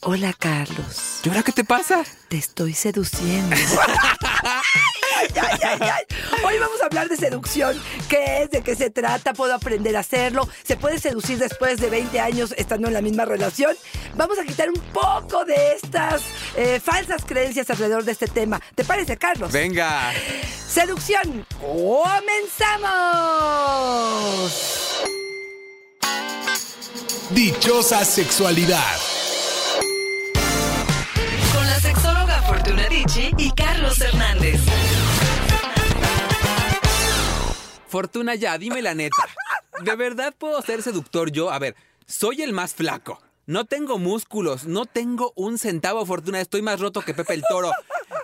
Hola, Carlos. ¿Y ahora qué te pasa? Te estoy seduciendo. Ay, ay, ay. Hoy vamos a hablar de seducción. ¿Qué es? ¿De qué se trata? ¿Puedo aprender a hacerlo? ¿Se puede seducir después de 20 años estando en la misma relación? Vamos a quitar un poco de estas eh, falsas creencias alrededor de este tema. ¿Te parece, Carlos? Venga. Seducción. ¡Comenzamos! Dichosa sexualidad. Y Carlos Hernández. Fortuna, ya, dime la neta. ¿De verdad puedo ser seductor yo? A ver, soy el más flaco. No tengo músculos, no tengo un centavo, Fortuna. Estoy más roto que Pepe el Toro.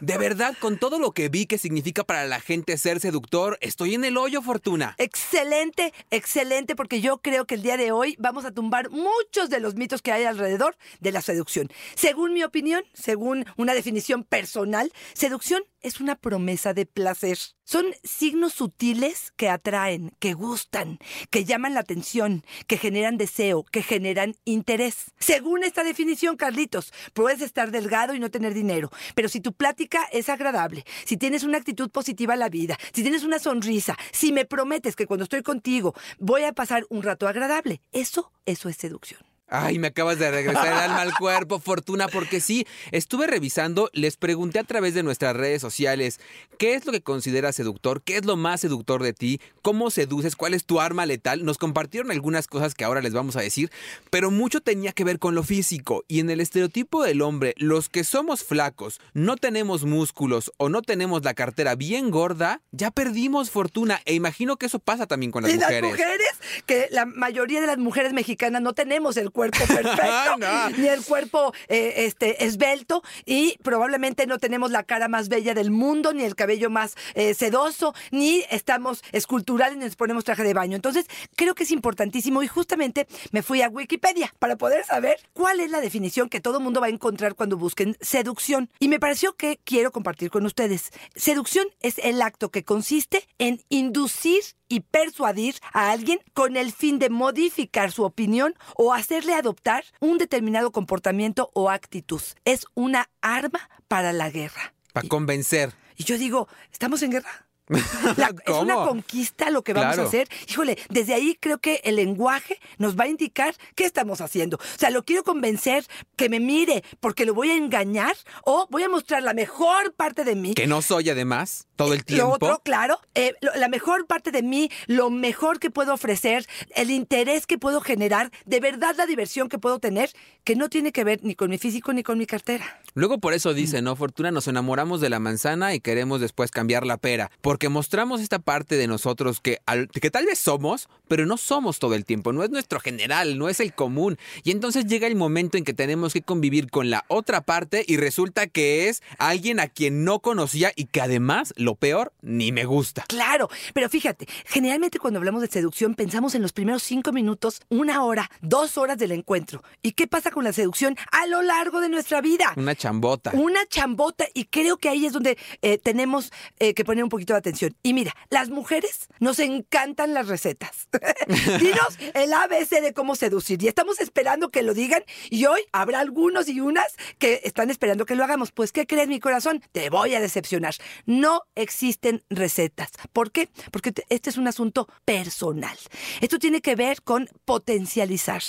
De verdad, con todo lo que vi que significa para la gente ser seductor, estoy en el hoyo, Fortuna. Excelente, excelente, porque yo creo que el día de hoy vamos a tumbar muchos de los mitos que hay alrededor de la seducción. Según mi opinión, según una definición personal, seducción es una promesa de placer. Son signos sutiles que atraen, que gustan, que llaman la atención, que generan deseo, que generan interés. Según esta definición, Carlitos, puedes estar delgado y no tener dinero, pero si tu plática es agradable, si tienes una actitud positiva a la vida, si tienes una sonrisa, si me prometes que cuando estoy contigo voy a pasar un rato agradable, eso, eso es seducción. Ay, me acabas de regresar el alma al cuerpo, Fortuna, porque sí, estuve revisando, les pregunté a través de nuestras redes sociales, ¿qué es lo que consideras seductor? ¿Qué es lo más seductor de ti? ¿Cómo seduces? ¿Cuál es tu arma letal? Nos compartieron algunas cosas que ahora les vamos a decir, pero mucho tenía que ver con lo físico y en el estereotipo del hombre, los que somos flacos, no tenemos músculos o no tenemos la cartera bien gorda, ya perdimos fortuna e imagino que eso pasa también con las ¿Y mujeres. las mujeres? Que la mayoría de las mujeres mexicanas no tenemos el cuerpo perfecto, No. ni el cuerpo eh, este, esbelto, y probablemente no tenemos la cara más bella del mundo, ni el cabello más eh, sedoso, ni estamos esculturales, ni nos ponemos traje de baño. Entonces, creo que es importantísimo, y justamente me fui a Wikipedia para poder saber cuál es la definición que todo mundo va a encontrar cuando busquen seducción. Y me pareció que quiero compartir con ustedes. Seducción es el acto que consiste en inducir y persuadir a alguien con el fin de modificar su opinión o hacerle adoptar un determinado comportamiento o actitud. Es una arma para la guerra. Para convencer. Y yo digo, ¿estamos en guerra? La- es una conquista lo que vamos Claro. a hacer. Híjole, desde ahí creo que el lenguaje nos va a indicar qué estamos haciendo. O sea, lo quiero convencer que me mire porque lo voy a engañar o voy a mostrar la mejor parte de mí. Que no soy además todo el tiempo. Lo otro, claro, eh, lo- la mejor parte de mí, lo mejor que puedo ofrecer, el interés que puedo generar, de verdad la diversión que puedo tener, que no tiene que ver ni con mi físico ni con mi cartera. Luego por eso Mm. dice, ¿no? Fortuna, nos enamoramos de la manzana y queremos después cambiar la pera. Porque mostramos esta parte de nosotros que, al- que tal vez somos, pero no somos todo el tiempo. No es nuestro general, no es el común. Y entonces llega el momento en que tenemos que convivir con la otra parte y resulta que es alguien a quien no conocía y que además, lo peor, ni me gusta. Claro, pero fíjate, generalmente cuando hablamos de seducción pensamos en los primeros cinco minutos, una hora, dos horas del encuentro. ¿Y qué pasa con la seducción a lo largo de nuestra vida? Una chambota. Una chambota y creo que ahí es donde eh, tenemos eh, que poner un poquito de atención. Y mira, las mujeres nos encantan las recetas. Dinos el ABC de cómo seducir. Y estamos esperando que lo digan y hoy habrá algunos y unas que están esperando que lo hagamos. Pues, ¿qué crees, mi corazón? Te voy a decepcionar. No existen recetas. ¿Por qué? Porque te- este es un asunto personal. Esto tiene que ver con potencializar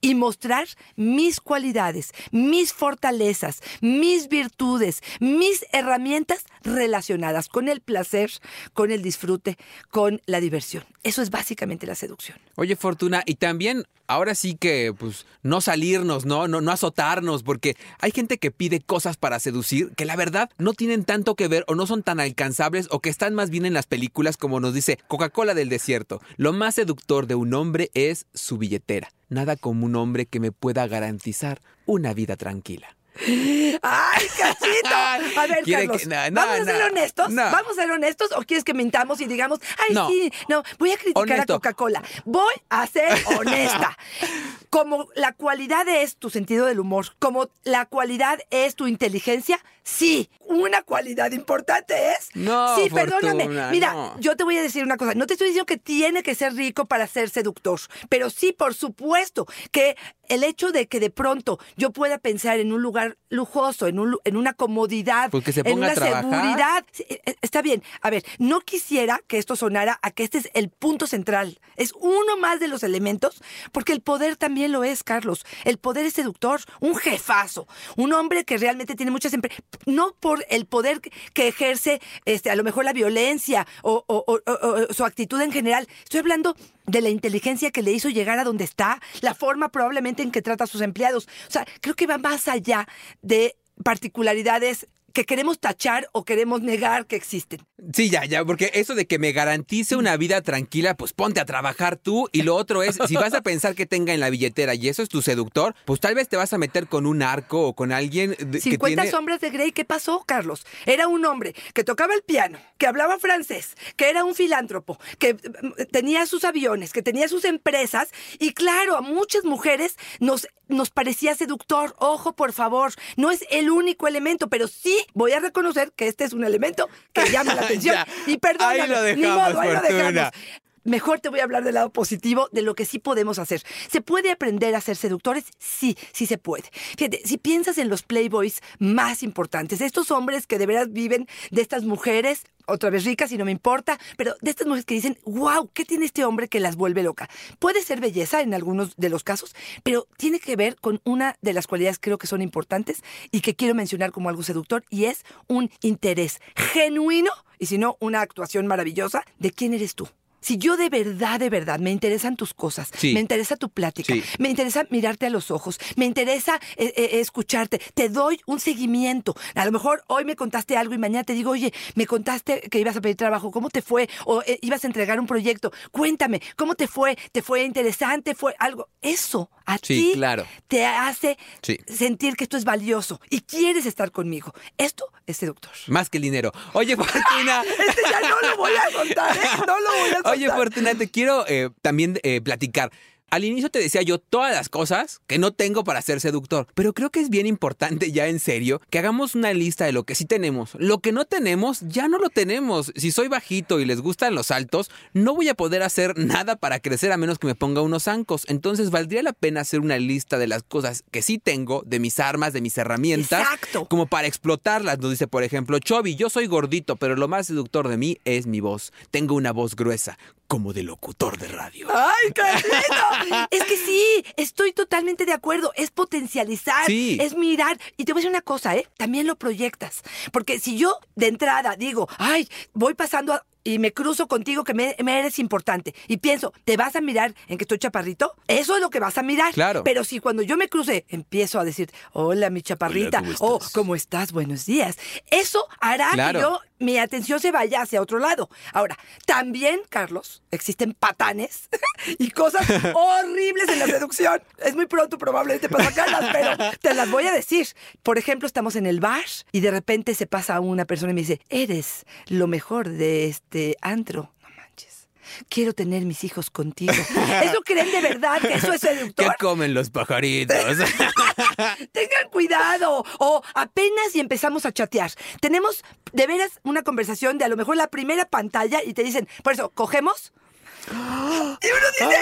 y mostrar mis cualidades, mis fortalezas, mis virtudes, mis herramientas relacionadas con el placer, con el disfrute, con la diversión. Eso es básicamente la seducción. Oye, Fortuna, y también ahora sí que, pues, no salirnos, ¿no? ¿no? No azotarnos, porque hay gente que pide cosas para seducir que la verdad no tienen tanto que ver o no son tan alcanzables o que están más bien en las películas, como nos dice Coca-Cola del desierto. Lo más seductor de un hombre es su billetera. Nada como un hombre que me pueda garantizar una vida tranquila. ¡Ay, cachito! A ver, Carlos, que- no, no, ¿vamos a ser no, honestos? ¿Vamos a ser honestos o quieres que mintamos y digamos, ay, No. sí, no, voy a criticar Honesto. a Coca-Cola? Voy a ser honesta. Como la cualidad es tu sentido del humor, como la cualidad es tu inteligencia, sí, una cualidad importante es. No, Sí, perdóname. Mira, no. yo te voy a decir una cosa. No te estoy diciendo que tiene que ser rico para ser seductor, pero sí, por supuesto, que el hecho de que de pronto yo pueda pensar en un lugar lujoso, en, un, en una comodidad, Pues que se en una a trabajar. seguridad. Eh, eh, Está bien. A ver, no quisiera que esto sonara a que este es el punto central. Es uno más de los elementos, porque el poder también lo es, Carlos. El poder es seductor, un jefazo, un hombre que realmente tiene muchas empresas. No por el poder que- ejerce, este, a lo mejor la violencia o- o- o- o su actitud en general. Estoy hablando de la inteligencia que le hizo llegar a donde está, la forma probablemente en que trata a sus empleados. O sea, creo que va más allá de particularidades que queremos tachar o queremos negar que existen. Sí, ya, ya, porque eso de que me garantice una vida tranquila, pues ponte a trabajar tú. Y lo otro es, si vas a pensar que tenga en la billetera y eso es tu seductor, pues tal vez te vas a meter con un arco o con alguien de- que 50 tiene... sombras de Grey, ¿qué pasó, Carlos? Era un hombre que tocaba el piano, que hablaba francés, que era un filántropo, que mm, tenía sus aviones, que tenía sus empresas y claro, a muchas mujeres nos nos parecía seductor. Ojo, por favor, no es el único elemento, pero sí voy a reconocer que este es un elemento que llama la atención. Y ahí lo ni modo, ahí lo dejamos. Mejor te voy a hablar del lado positivo, de lo que sí podemos hacer. ¿Se puede aprender a ser seductores? Sí, sí se puede. Fíjate, si piensas en los playboys más importantes, estos hombres que de veras viven de estas mujeres, otra vez ricas y no me importa, pero de estas mujeres que dicen, wow, ¿qué tiene este hombre que las vuelve loca? Puede ser belleza en algunos de los casos, pero tiene que ver con una de las cualidades que creo que son importantes y que quiero mencionar como algo seductor, y es un interés genuino, y si no, una actuación maravillosa de quién eres tú. Si yo de verdad, de verdad, me interesan tus cosas, Sí. me interesa tu plática, Sí. me interesa mirarte a los ojos, me interesa eh, eh, escucharte, te doy un seguimiento. A lo mejor hoy me contaste algo y mañana te digo, oye, me contaste que ibas a pedir trabajo, ¿cómo te fue? O eh, ibas a entregar un proyecto, cuéntame, ¿cómo te fue? ¿Te fue interesante? ¿Fue algo? Eso a Sí, ti claro. te hace Sí. sentir que esto es valioso y quieres estar conmigo. Esto es seductor. Más que el dinero. Oye, Fortuna. Este ya no lo voy a contar, ¿eh? No lo voy a contar. Oye, Fortuna, te quiero eh, también eh, platicar. Al inicio te decía yo todas las cosas que no tengo para ser seductor, pero creo que es bien importante ya en serio que hagamos una lista de lo que sí tenemos. Lo que no tenemos, ya no lo tenemos. Si soy bajito y les gustan los altos, no voy a poder hacer nada para crecer a menos que me ponga unos zancos. Entonces valdría la pena hacer una lista de las cosas que sí tengo, de mis armas, de mis herramientas, Exacto. como para explotarlas. Nos dice, por ejemplo, Chovy, yo soy gordito, pero lo más seductor de mí es mi voz. Tengo una voz gruesa, como de locutor de radio. ¡Ay, qué lindo! Es que sí, estoy totalmente de acuerdo. Es potencializar, Sí. es mirar. Y te voy a decir una cosa, ¿eh? También lo proyectas. Porque si yo de entrada digo, ay, voy pasando a- y me cruzo contigo que me, me eres importante y pienso, ¿te vas a mirar en que estoy chaparrito? Eso es lo que vas a mirar. Claro. Pero si cuando yo me cruce empiezo a decir, hola, mi chaparrita, Hola, ¿cómo o estás? ¿cómo estás? Buenos días. Eso hará Claro. que yo mi atención se vaya hacia otro lado. Ahora, también, Carlos, existen patanes y cosas horribles en la seducción. Es muy pronto probablemente para sacarlas, pero te las voy a decir. Por ejemplo, estamos en el bar y de repente se pasa una persona y me dice, eres lo mejor de este antro. No manches. Quiero tener mis hijos contigo. ¿Eso creen de verdad que eso es ¿Qué seductor? comen los pajaritos? Tengan cuidado. O apenas y empezamos a chatear. Tenemos de veras una conversación de a lo mejor la primera pantalla y te dicen, por eso, ¿cogemos? Y uno dice,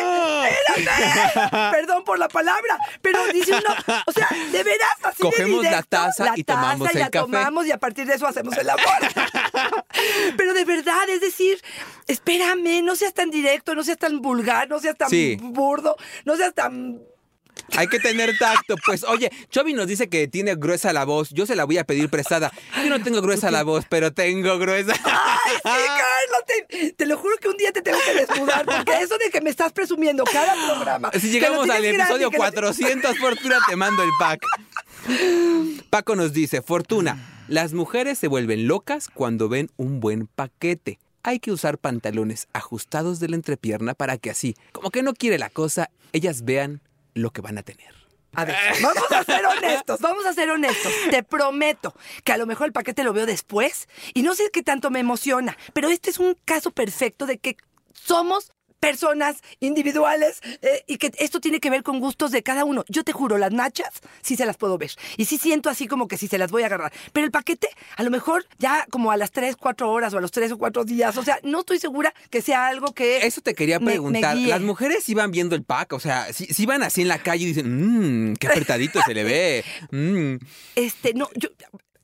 espérame, perdón por la palabra, pero dice uno, o sea, de veras así de Cogemos la directo, taza la y tomamos taza y el la café. tomamos y a partir de eso hacemos el amor. Pero de verdad, es decir, espérame, no seas tan directo, no seas tan vulgar, no seas tan Sí. burdo, no seas tan Hay que tener tacto. Pues, oye, Chovy nos dice que tiene gruesa la voz. Yo se la voy a pedir prestada. Yo no tengo gruesa la voz, pero tengo gruesa. ¡Ay, sí, Carlos! Te, te lo juro que un día te tengo que desnudar, porque eso de que me estás presumiendo cada programa. Si llegamos al episodio que lo- 400, Fortuna, te mando el pack. Paco nos dice, Fortuna, las mujeres se vuelven locas cuando ven un buen paquete. Hay que usar pantalones ajustados de la entrepierna para que así, como que no quiere la cosa, ellas vean lo que van a tener. A ver, vamos a ser honestos, vamos a ser honestos. Te prometo que a lo mejor el paquete lo veo después y no sé qué tanto me emociona, pero este es un caso perfecto de que somos personas individuales eh, y que esto tiene que ver con gustos de cada uno. Yo te juro, las nachas sí se las puedo ver y sí siento así como que sí se las voy a agarrar, pero el paquete a lo mejor ya como a las 3, 4 horas o a los 3 o 4 días, o sea, no estoy segura que sea algo que... Eso te quería me- me preguntar. Las mujeres iban viendo el pack, o sea, si, si iban así en la calle y dicen, mmm, qué apretadito se le ve. mm". Este, no, yo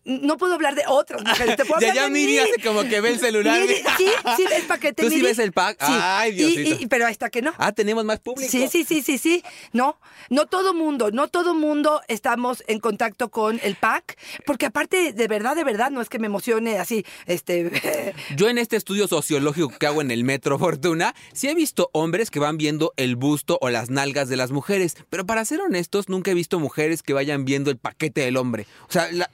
no puedo hablar de otras mujeres. Te puedo Ya, hablar ya de Miri hace como que ve el celular. Miri, sí, sí, el paquete. ¿Tú sí Miri. ves el pack? Sí. Ay, Y- Diosito. y- pero hasta que no. Ah, tenemos más público. Sí, sí, sí, sí, sí. No, no todo mundo, no todo mundo estamos en contacto con el pack, porque aparte, de verdad, de verdad, no es que me emocione así, este... Yo en este estudio sociológico que hago en el Metro Fortuna, sí he visto hombres que van viendo el busto o las nalgas de las mujeres, pero para ser honestos, nunca he visto mujeres que vayan viendo el paquete del hombre. O sea, la-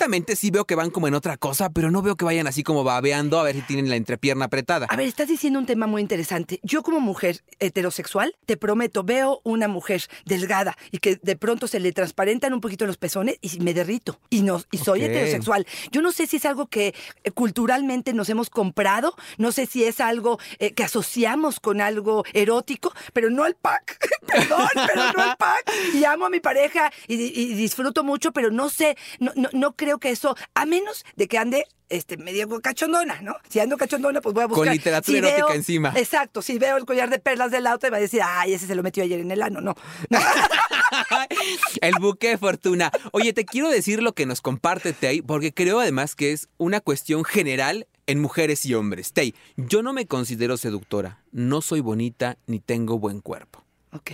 honestamente sí veo que van como en otra cosa, pero no veo que vayan así como babeando a ver si tienen la entrepierna apretada. A ver, estás diciendo un tema muy interesante. Yo como mujer heterosexual, te prometo, veo una mujer delgada y que de pronto se le transparentan un poquito los pezones y me derrito. Y, no, y soy heterosexual. Yo no sé si es algo que eh, culturalmente nos hemos comprado, no sé si es algo eh, que asociamos con algo erótico, pero no al pack. Perdón, pero no al pack. Y amo a mi pareja y, y disfruto mucho, pero no sé, no, no, no creo que eso, a menos de que ande este, medio cachondona, ¿no? Si ando cachondona, pues voy a buscar. Con literatura Si erótica veo- encima. Exacto, si veo el collar de perlas del auto, va a decir, ay, ese se lo metió ayer en el ano, no. no. El buque de fortuna. Oye, te quiero decir lo que nos comparte Tay, porque creo además que es una cuestión general en mujeres y hombres. Tay, yo no me considero seductora, no soy bonita ni tengo buen cuerpo. Ok.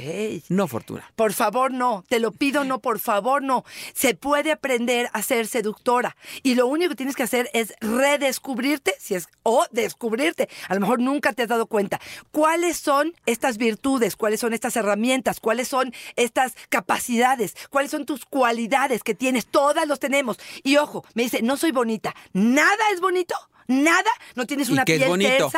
No, Fortuna. Por favor, no. Te lo pido, no, por favor, no. Se puede aprender a ser seductora. Y lo único que tienes que hacer es redescubrirte, si es, o descubrirte. A lo mejor nunca te has dado cuenta. ¿Cuáles son estas virtudes? ¿Cuáles son estas herramientas? ¿Cuáles son estas capacidades? ¿Cuáles son tus cualidades que tienes? Todas los tenemos. Y ojo, me dice, no soy bonita. Nada es bonito. Nada. No tienes ¿Y una piel bonito?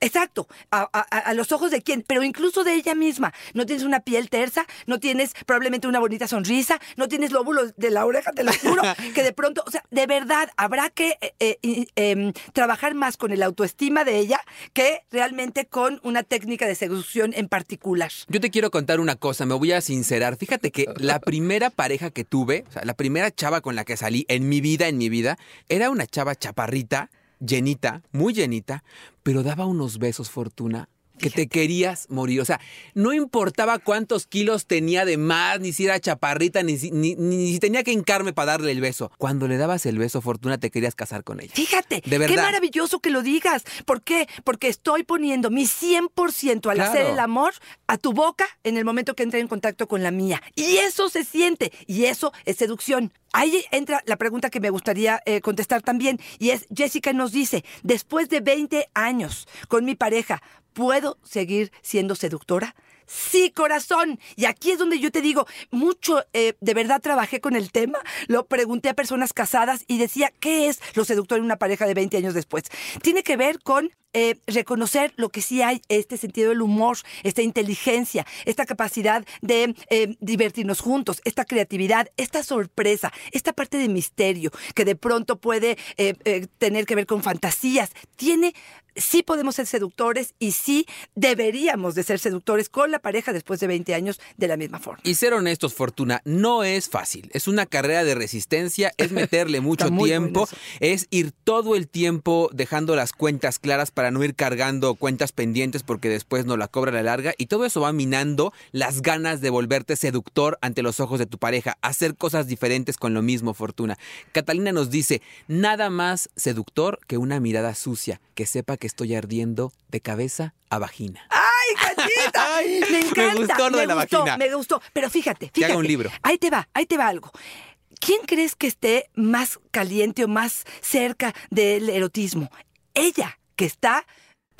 Exacto, a, a- a los ojos de quién, pero incluso de ella misma. No tienes una piel tersa, no tienes probablemente una bonita sonrisa, no tienes lóbulos de la oreja, te lo juro, que de pronto, o sea, de verdad, habrá que eh, eh, em, trabajar más con el autoestima de ella que realmente con una técnica de seducción en particular. Yo te quiero contar una cosa, me voy a sincerar. Fíjate que la primera pareja que tuve, o sea, la primera chava con la que salí en mi vida, en mi vida, era una chava chaparrita, llenita, muy llenita, pero daba unos besos, Fortuna, que te querías morir. O sea, no importaba cuántos kilos tenía de más, ni si era chaparrita, ni si, ni, ni si tenía que hincarme para darle el beso. Cuando le dabas el beso, Fortuna, te querías casar con ella. Fíjate, De verdad. qué maravilloso que lo digas. ¿Por qué? Porque estoy poniendo mi 100% al Claro. hacer el amor a tu boca en el momento que entré en contacto con la mía. Y eso se siente, y eso es seducción. Ahí entra la pregunta que me gustaría eh, contestar también, y es, Jessica nos dice, después de 20 años con mi pareja, ¿puedo seguir siendo seductora? Sí, corazón. Y aquí es donde yo te digo, mucho eh, de verdad trabajé con el tema, lo pregunté a personas casadas y decía, ¿qué es lo seductor en una pareja de 20 años después? Tiene que ver con eh, reconocer lo que sí hay, este sentido del humor, esta inteligencia, esta capacidad de eh, divertirnos juntos, esta creatividad, esta sorpresa, esta parte de misterio que de pronto puede tener que ver con fantasías. Tiene, sí podemos ser seductores y sí deberíamos de ser seductores con la pareja después de 20 años de la misma forma. Y ser honestos, Fortuna, no es fácil. Es una carrera de resistencia, es meterle mucho tiempo, es ir todo el tiempo dejando las cuentas claras para no ir cargando cuentas pendientes porque después no la cobra la larga. Y todo eso va minando las ganas de volverte seductor ante los ojos de tu pareja, hacer cosas diferentes con lo mismo, Fortuna. Catalina nos dice, nada más seductor que una mirada sucia, que sepa que estoy ardiendo de cabeza a vagina. ¡Ay! Ay, me me encanta. gustó lo de la gustó, vagina. Me gustó. Pero fíjate, Que haga fíjate. un libro. Ahí te va, ahí te va algo. ¿Quién crees que esté más caliente o más cerca del erotismo? Ella, que está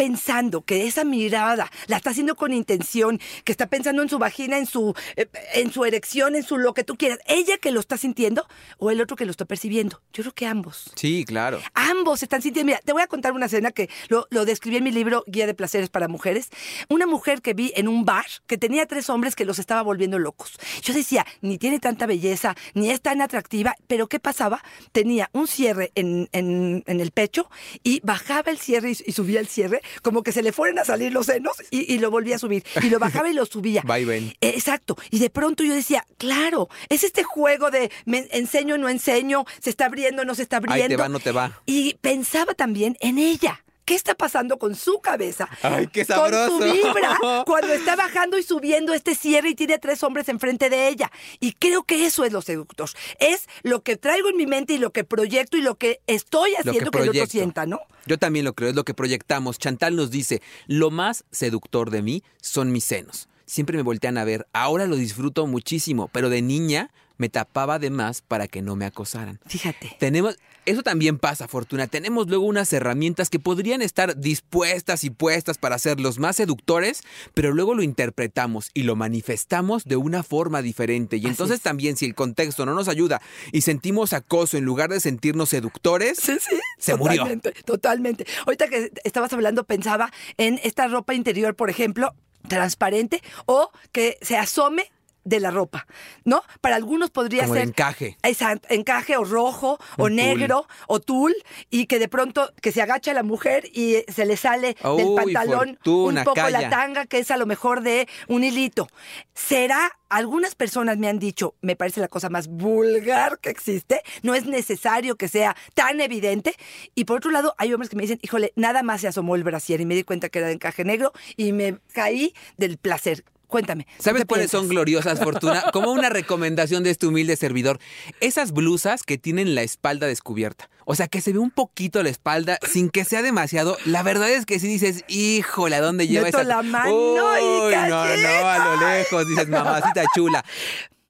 pensando que esa mirada la está haciendo con intención, que está pensando en su vagina, en su, eh, en su erección, en su lo que tú quieras. Ella que lo está sintiendo o el otro que lo está percibiendo. Yo creo que ambos. Sí, claro. Ambos están sintiendo. Mira, te voy a contar una escena que lo, lo describí en mi libro Guía de Placeres para Mujeres. Una mujer que vi en un bar que tenía tres hombres que los estaba volviendo locos. Yo decía, ni tiene tanta belleza, ni es tan atractiva, pero ¿qué pasaba? Tenía un cierre en, en- en el pecho y bajaba el cierre y, y subía el cierre, como que se le fueran a salir los senos y, y lo volvía a subir. Y lo bajaba y lo subía. Va y ven. Eh, Exacto. Y de pronto yo decía, claro, es este juego de me enseño, no enseño, se está abriendo, no se está abriendo. Ahí te va, no te va. Y pensaba también en ella. ¿Qué está pasando con su cabeza? Ay, qué Con sabroso. su vibra cuando está bajando y subiendo este cierre y tiene tres hombres enfrente de ella. Y creo que eso es lo seductor. Es lo que traigo en mi mente y lo que proyecto y lo que estoy Lo que haciendo que, el otro sienta, ¿no? Yo también lo creo, es lo que proyectamos. Chantal nos dice, lo más seductor de mí son mis senos. Siempre me voltean a ver, ahora lo disfruto muchísimo, pero de niña me tapaba de más para que no me acosaran. Fíjate. Tenemos, eso también pasa, Fortuna. Tenemos luego unas herramientas que podrían estar dispuestas y puestas para ser los más seductores, pero luego lo interpretamos y lo manifestamos de una forma diferente. Y Así entonces es. también si el contexto no nos ayuda y sentimos acoso en lugar de sentirnos seductores, Sí, sí. Se murió. Totalmente, totalmente. Ahorita que estabas hablando, pensaba en esta ropa interior, por ejemplo, transparente o que se asome de la ropa, ¿no? Para algunos podría como ser encaje. Exacto, encaje o rojo o tul. negro o tul y que de pronto que se agacha la mujer y se le sale del pantalón Fortuna, un poco calla. la tanga que es a lo mejor de un hilito. ¿Será? Algunas personas me han dicho, me parece la cosa más vulgar que existe, no es necesario que sea tan evidente. Y por otro lado, hay hombres que me dicen, híjole, nada más se asomó el brasier y me di cuenta que era de encaje negro y me caí del placer. Cuéntame. ¿tú ¿Sabes cuáles son gloriosas, Fortuna? Como una recomendación de este humilde servidor. Esas blusas que tienen la espalda descubierta. O sea, que se ve un poquito la espalda sin que sea demasiado. La verdad es que si dices, híjole, ¿a dónde lleva Meto esa? la mano y Uy, no, no, a lo lejos. Dices, mamacita chula.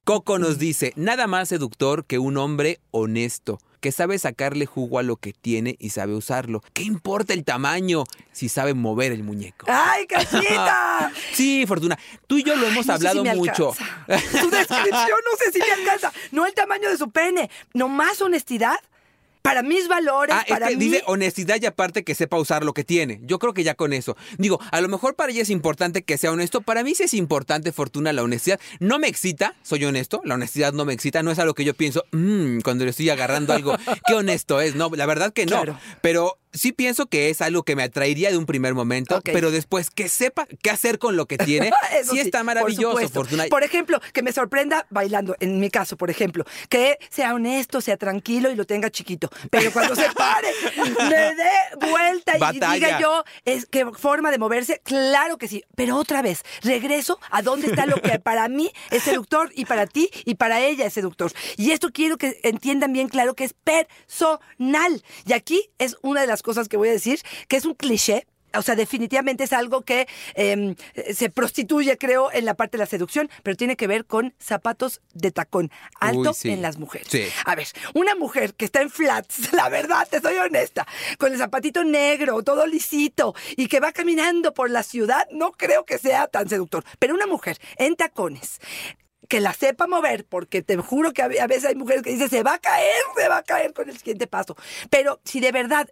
Coco nos dice, nada más seductor que un hombre honesto, que sabe sacarle jugo a lo que tiene y sabe usarlo. ¿Qué importa el tamaño si sabe mover el muñeco? ¡Ay, cachita! Sí, Fortuna. Tú y yo lo hemos No sé si hablado me mucho. alcanza. Tu descripción no sé si me alcanza. No el tamaño de su pene, no más honestidad. Para mis valores, Ah, es para que mí. dice honestidad y aparte que sepa usar lo que tiene. Yo creo que ya con eso. Digo, a lo mejor para ella es importante que sea honesto. Para mí sí es importante, Fortuna, la honestidad. No me excita, soy honesto. La honestidad no me excita. No es algo que yo pienso, "Mm", cuando le estoy agarrando algo. Qué honesto es. No, la verdad que no. Claro. Pero sí pienso que es algo que me atraería de un primer momento. Pero después que sepa qué hacer con lo que tiene, sí está maravilloso. Fortuna. Por ejemplo, que me sorprenda bailando, en mi caso, por ejemplo, que sea honesto, sea tranquilo y lo tenga chiquito. Pero cuando se pare, me dé vuelta y Batalla. diga yo, es qué forma de moverse, claro que sí. Pero otra vez, regreso a dónde está lo que para mí es seductor y para ti y para ella es seductor. Y esto quiero que entiendan bien claro que es personal. Y aquí es una de las cosas que voy a decir, que es un cliché, o sea, definitivamente es algo que eh, se prostituye, creo, en la parte de la seducción, pero tiene que ver con zapatos de tacón alto Uy, sí. en las mujeres. Sí. A ver, una mujer que está en flats, la verdad, te soy honesta, con el zapatito negro, todo lisito, y que va caminando por la ciudad, no creo que sea tan seductor. Pero una mujer en tacones, que la sepa mover, porque te juro que a a veces hay mujeres que dicen, se va a caer, se va a caer con el siguiente paso. Pero si de verdad,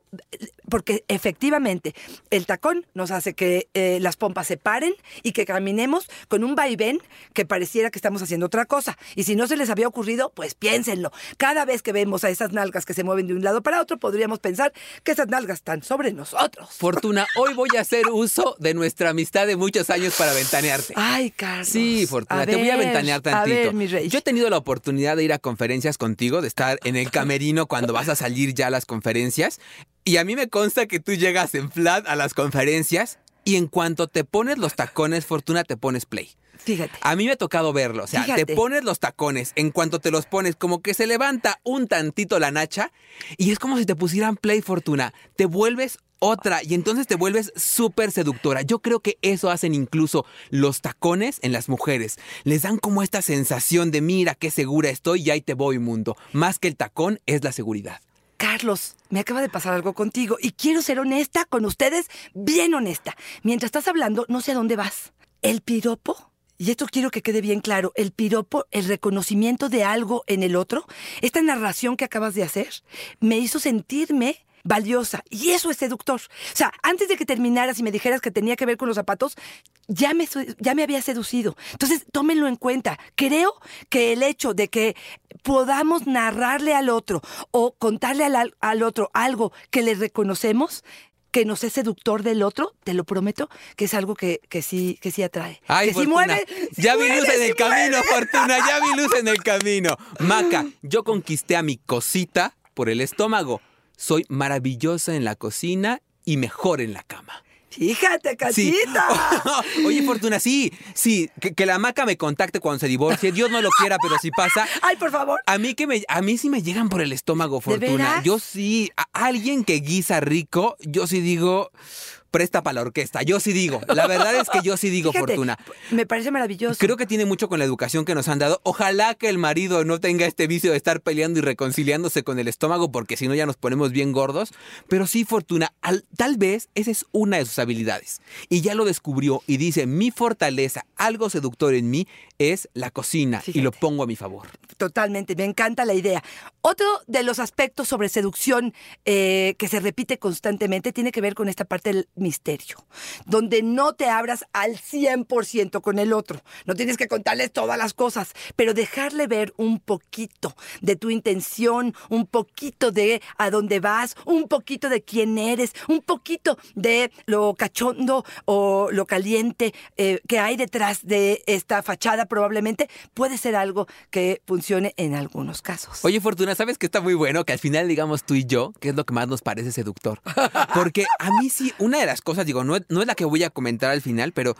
porque efectivamente el tacón nos hace que eh, las pompas se paren y que caminemos con un vaivén que pareciera que estamos haciendo otra cosa. Y si no se les había ocurrido, pues piénsenlo. Cada vez que vemos a esas nalgas que se mueven de un lado para otro, podríamos pensar que esas nalgas están sobre nosotros. Fortuna, hoy voy a hacer uso de nuestra amistad de muchos años para ventanearte. Ay, Carlos. Sí, Fortuna, te voy a ventanear tantito. A ver, mi rey. Yo he tenido la oportunidad de ir a conferencias contigo, de estar en el camerino cuando vas a salir ya a las conferencias. Y a mí me consta que tú llegas en flat a las conferencias y en cuanto te pones los tacones, Fortuna, te pones play. Fíjate. A mí me ha tocado verlo. O sea, Fíjate. te pones los tacones, en cuanto te los pones, como que se levanta un tantito la nacha y es como si te pusieran play, Fortuna. Te vuelves otra y entonces te vuelves súper seductora. Yo creo que eso hacen incluso los tacones en las mujeres. Les dan como esta sensación de mira qué segura estoy y ahí te voy, mundo. Más que el tacón es la seguridad. Carlos, me acaba de pasar algo contigo y quiero ser honesta con ustedes, bien honesta. Mientras estás hablando, no sé a dónde vas. El piropo, y esto quiero que quede bien claro, el piropo, el reconocimiento de algo en el otro, esta narración que acabas de hacer, me hizo sentirme valiosa y eso es seductor. O sea, antes de que terminaras y me dijeras que tenía que ver con los zapatos, ya me, ya me había seducido. Entonces, tómenlo en cuenta. Creo que el hecho de que podamos narrarle al otro o contarle al, al- otro algo que le reconocemos, que nos es seductor del otro, te lo prometo, que es algo que, que sí, que sí atrae. Ay, que sí mueve. sí ya vi mueve, luz en sí el camino. Fortuna, ya vi luz en el camino. Maca, yo conquisté a mi cosita por el estómago. Soy maravillosa en la cocina y mejor en la cama. Fíjate, Sí. casita. Oye, Fortuna, sí, sí, que, que la maca me contacte cuando se divorcie. Dios no lo quiera, pero si pasa. Ay, por favor. A mí que me, a mí sí me llegan por el estómago, Fortuna. veras? Yo sí, a alguien que guisa rico, yo sí digo, presta para la orquesta. Yo sí digo. La verdad es que yo sí digo, Fíjate, Fortuna. Me parece maravilloso. Creo que tiene mucho con la educación que nos han dado. Ojalá que el marido no tenga este vicio de estar peleando y reconciliándose con el estómago, porque si no ya nos ponemos bien gordos. Pero sí, Fortuna, al- tal vez esa es una de sus habilidades. Y ya lo descubrió y dice, mi fortaleza, algo seductor en mí, es la cocina. Y lo pongo a mi favor. Totalmente, me encanta la idea. Otro de los aspectos sobre seducción eh, que se repite constantemente tiene que ver con esta parte del misterio, donde no te abras al 100% con el otro. No tienes que contarle todas las cosas, pero dejarle ver un poquito de tu intención, un poquito de a dónde vas, un poquito de quién eres, un poquito de lo cachondo o lo caliente eh, que hay detrás de esta fachada probablemente puede ser algo que funcione en algunos casos. Oye, Fortuna, ¿sabes que está muy bueno? Que al final digamos tú y yo, qué es lo que más nos parece seductor. Porque a mí sí, una de las cosas, digo, no, no es la que voy a comentar al final, pero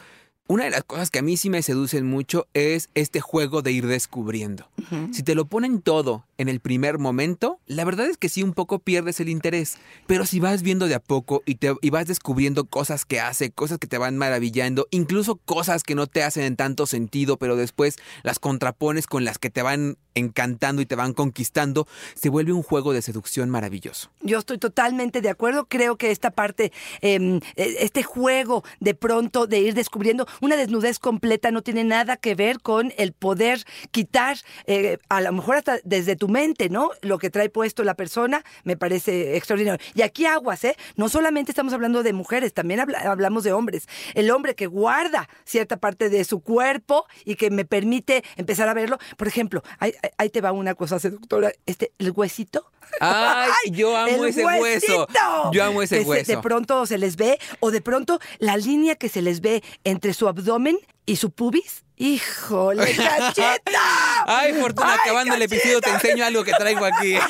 una de las cosas que a mí sí me seducen mucho es este juego de ir descubriendo. Si te lo ponen todo en el primer momento, la verdad es que sí un poco pierdes el interés. Pero si vas viendo de a poco y, te, y vas descubriendo cosas que hace, cosas que te van maravillando, incluso cosas que no te hacen en tanto sentido, pero después las contrapones con las que te van encantando y te van conquistando, se vuelve un juego de seducción maravilloso. Yo estoy totalmente de acuerdo. Creo que esta parte, eh, este juego de pronto de ir descubriendo una desnudez completa no tiene nada que ver con el poder quitar, eh, a lo mejor hasta desde tu mente, ¿no? Lo que trae puesto la persona me parece extraordinario. Y aquí aguas, ¿eh? No solamente estamos hablando de mujeres, también habla- hablamos de hombres. El hombre que guarda cierta parte de su cuerpo y que me permite empezar a verlo. Por ejemplo, ahí, ahí te va una cosa seductora, este, el huesito. Ay, yo amo ese hueso. Yo amo ese Que se- hueso. de pronto se les ve, o de pronto la línea que se les ve entre su abdomen y su pubis. ¡Híjole, cacheta! Ay, Fortuna, Ay, acabando el episodio te enseño algo que traigo aquí.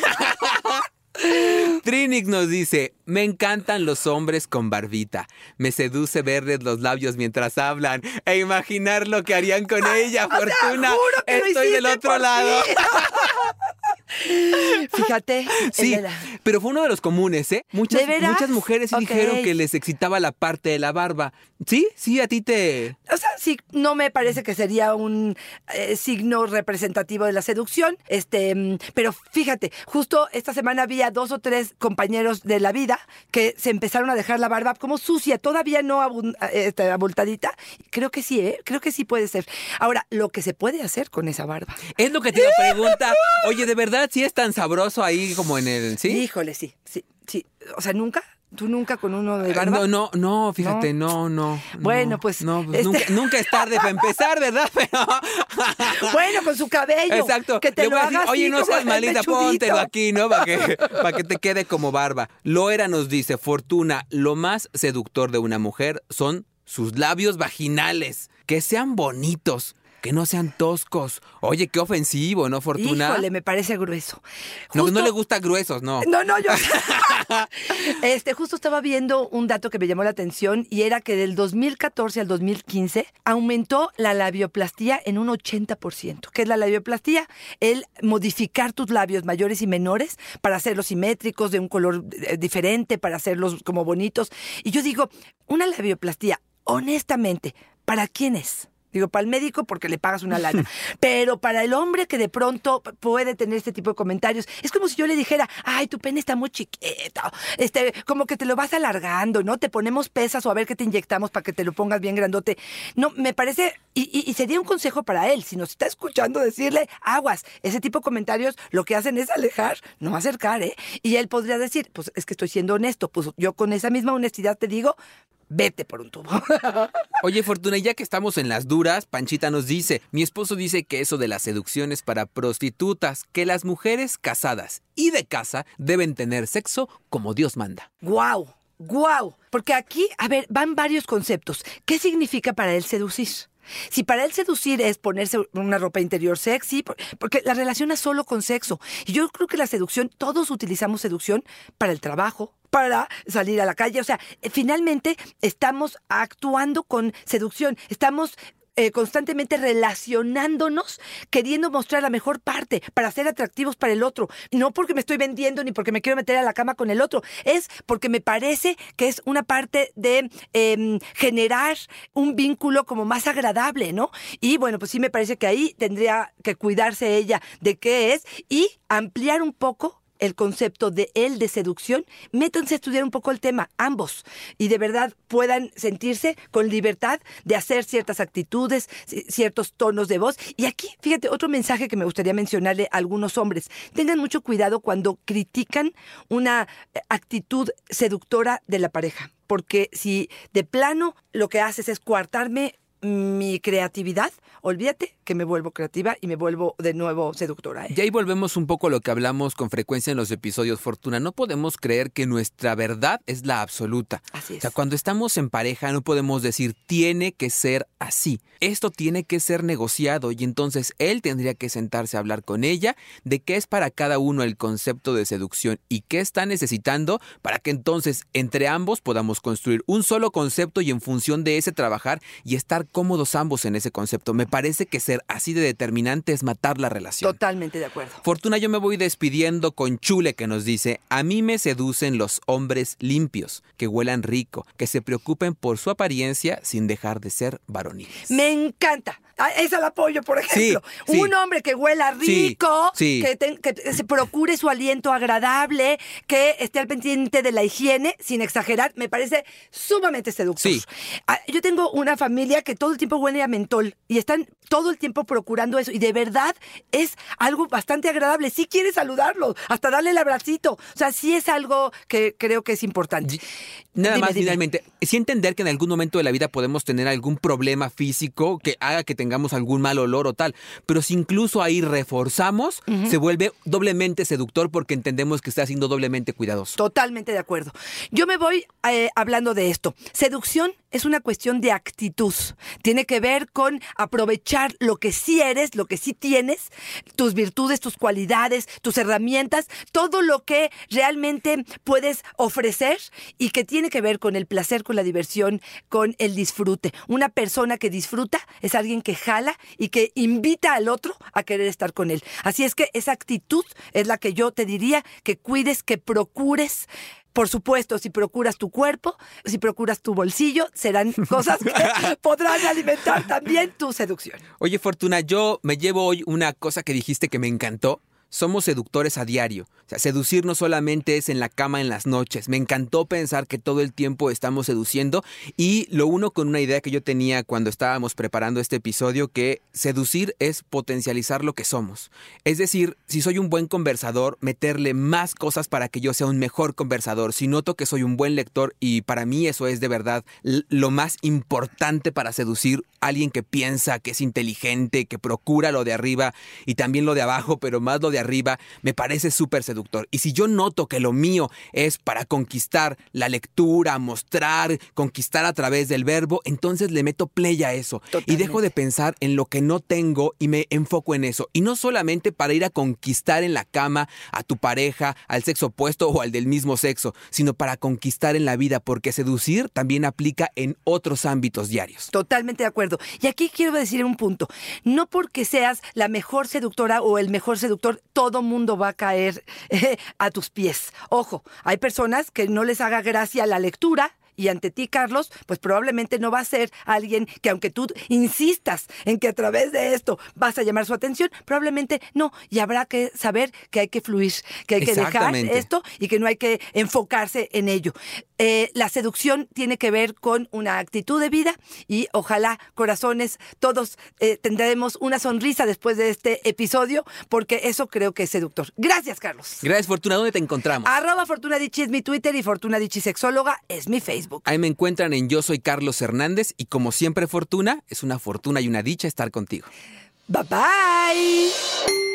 Trinix nos dice, me encantan los hombres con barbita. Me seduce verles los labios mientras hablan e imaginar lo que harían con ella, O sea, Fortuna. juro que lo Estoy del otro lado. Fíjate. Sí, pero fue uno de los comunes, ¿eh? Muchas, muchas mujeres dijeron que les excitaba la parte de la barba. ¿Sí? Sí, a ti te... O sea, sí, no me parece que sería un eh, signo representativo de la seducción. Este, mm, pero fíjate, justo esta semana había dos o tres compañeros de la vida que se empezaron a dejar la barba como sucia, todavía no eh, este, abultadita. Creo que sí, ¿eh? Creo que sí puede ser. Ahora, lo que se puede hacer con esa barba. Es lo que te iba a preguntar. Oye, ¿de verdad sí es tan sabroso ahí como en el... ¿Sí? Híjole, sí, sí, sí. O sea, nunca. ¿Tú nunca con uno de barba? No, no, no, fíjate, no, no. Bueno, no, pues, No, pues este- nunca, nunca es tarde para empezar, ¿verdad? Pero. Bueno, con su cabello. Exacto. Que te Le lo voy a decir, oye, no seas malita, mechudito". póntelo aquí, ¿no? Para que, para que te quede como barba. Loera nos dice, Fortuna, lo más seductor de una mujer son sus labios vaginales. Que sean bonitos. Que no sean toscos. Oye, qué ofensivo, ¿no, Fortuna? Híjole, me parece grueso. no, no Justo- le gusta gruesos, no. No, no, yo. este, justo estaba viendo un dato que me llamó la atención y era que del 2014 al 2015 aumentó la labioplastía en un 80%. ¿Qué es la labioplastía? El modificar tus labios mayores y menores para hacerlos simétricos, de un color eh, diferente, para hacerlos como bonitos. Y yo digo, una labioplastía, honestamente, ¿para quién es? Digo, para el médico porque le pagas una lana. Pero para el hombre que de pronto puede tener este tipo de comentarios, es como si yo le dijera, ay, tu pene está muy chiquito. Este, como que te lo vas alargando, ¿no? Te ponemos pesas o a ver qué te inyectamos para que te lo pongas bien grandote. No, me parece, y, y- y sería un consejo para él, si nos está escuchando decirle, aguas, ese tipo de comentarios lo que hacen es alejar, no acercar, ¿eh? Y él podría decir, pues es que estoy siendo honesto, pues yo con esa misma honestidad te digo, vete por un tubo. Oye, Fortuna, ya que estamos en las duras, Panchita nos dice, mi esposo dice que eso de la seducción es para prostitutas, que las mujeres casadas y de casa deben tener sexo como Dios manda. ¡Guau! ¡Guau! Porque aquí, a ver, van varios conceptos. ¿Qué significa para él seducir? Si para él seducir es ponerse una ropa interior sexy, por- porque la relaciona solo con sexo. Y yo creo que la seducción, todos utilizamos seducción para el trabajo, para salir a la calle. O sea, eh, finalmente estamos actuando con seducción. Estamos eh, constantemente relacionándonos, queriendo mostrar la mejor parte para ser atractivos para el otro. No porque me estoy vendiendo ni porque me quiero meter a la cama con el otro, es porque me parece que es una parte de em, generar un vínculo como más agradable, ¿no? Y bueno, pues sí me parece que ahí tendría que cuidarse ella de qué es y ampliar un poco el concepto de él de seducción, métanse a estudiar un poco el tema, ambos, y de verdad puedan sentirse con libertad de hacer ciertas actitudes, ci- ciertos tonos de voz. Y aquí, fíjate, otro mensaje que me gustaría mencionarle a algunos hombres. Tengan mucho cuidado cuando critican una eh, actitud seductora de la pareja, porque si de plano lo que haces es coartarme mi creatividad, olvídate que me vuelvo creativa y me vuelvo de nuevo seductora. ¿eh? Y ahí volvemos un poco a lo que hablamos con frecuencia en los episodios Fortuna. No podemos creer que nuestra verdad es la absoluta. Así O es. sea, cuando estamos en pareja no podemos decir tiene que ser así. Esto tiene que ser negociado y entonces él tendría que sentarse a hablar con ella de qué es para cada uno el concepto de seducción y qué está necesitando para que entonces entre ambos podamos construir un solo concepto y en función de ese trabajar y estar cómodos ambos en ese concepto. Me parece que ser así de determinante es matar la relación. Totalmente de acuerdo. Fortuna, yo me voy despidiendo con Chule que nos dice, a mí me seducen los hombres limpios, que huelan rico, que se preocupen por su apariencia sin dejar de ser varoniles. Me encanta. Ah, Esa la apoyo, por ejemplo. Sí, sí. Un hombre que huela rico, sí. Que, se procure su aliento agradable, que esté al pendiente de la higiene, sin exagerar, me parece sumamente seductor. Ah, Yo tengo una familia que todo el tiempo huele a mentol y están todo el tiempo procurando eso y de verdad es algo bastante agradable. Sí quiere saludarlo, hasta darle el abracito. O sea, sí es algo que creo que es importante. Nada Dime, más, dime. finalmente, sí entender que en algún momento de la vida podemos tener algún problema físico que haga que tengamos algún mal olor o tal, pero si incluso ahí reforzamos, se vuelve doblemente seductor porque entendemos que está siendo doblemente cuidadoso. Totalmente de acuerdo. Yo me voy eh, hablando de esto. Seducción es una cuestión de actitud. Tiene que ver con aprovechar lo que sí eres, lo que sí tienes, tus virtudes, tus cualidades, tus herramientas, todo lo que realmente puedes ofrecer y que tiene que ver con el placer, con la diversión, con el disfrute. Una persona que disfruta es alguien que jala y que invita al otro a querer estar con él. Así es que esa actitud es la que yo te diría que cuides, que procures. Por supuesto, si procuras tu cuerpo, si procuras tu bolsillo, serán cosas que podrán alimentar también tu seducción. Oye, Fortuna, yo me llevo hoy una cosa que dijiste que me encantó. Somos seductores a diario. O sea, seducir no solamente es en la cama en las noches. Me encantó pensar que todo el tiempo estamos seduciendo y lo uno con una idea que yo tenía cuando estábamos preparando este episodio, que seducir es potencializar lo que somos. Es decir, si soy un buen conversador, meterle más cosas para que yo sea un mejor conversador. Si noto que soy un buen lector y para mí eso es de verdad lo más importante para seducir alguien que piensa, que es inteligente, que procura lo de arriba y también lo de abajo, pero más lo de de arriba, me parece súper seductor. Y si yo noto que lo mío es para conquistar la lectura, mostrar, conquistar a través del verbo, entonces le meto play a eso. Y dejo de pensar en lo que no tengo y me enfoco en eso. Y no solamente para ir a conquistar en la cama a tu pareja, al sexo opuesto o al del mismo sexo, sino para conquistar en la vida, porque seducir también aplica en otros ámbitos diarios. Totalmente de acuerdo. Y aquí quiero decir un punto. No porque seas la mejor seductora o el mejor seductor, todo mundo va a caer eh, a tus pies. Ojo, hay personas que no les haga gracia la lectura, y ante ti, Carlos, pues probablemente no va a ser alguien que aunque tú insistas en que a través de esto vas a llamar su atención, probablemente no. Y habrá que saber que hay que fluir, que hay que dejar esto y que no hay que enfocarse en ello. Eh, la seducción tiene que ver con una actitud de vida y ojalá, corazones, todos eh, tendremos una sonrisa después de este episodio, porque eso creo que es seductor. Gracias, Carlos. Gracias, Fortuna. ¿Dónde te encontramos? Arroba Fortuna es mi Twitter y Fortuna Dicci Sexóloga es mi Ahí me encuentran en Yo Soy Carlos Hernández y como siempre, Fortuna, es una fortuna y una dicha estar contigo. Bye bye.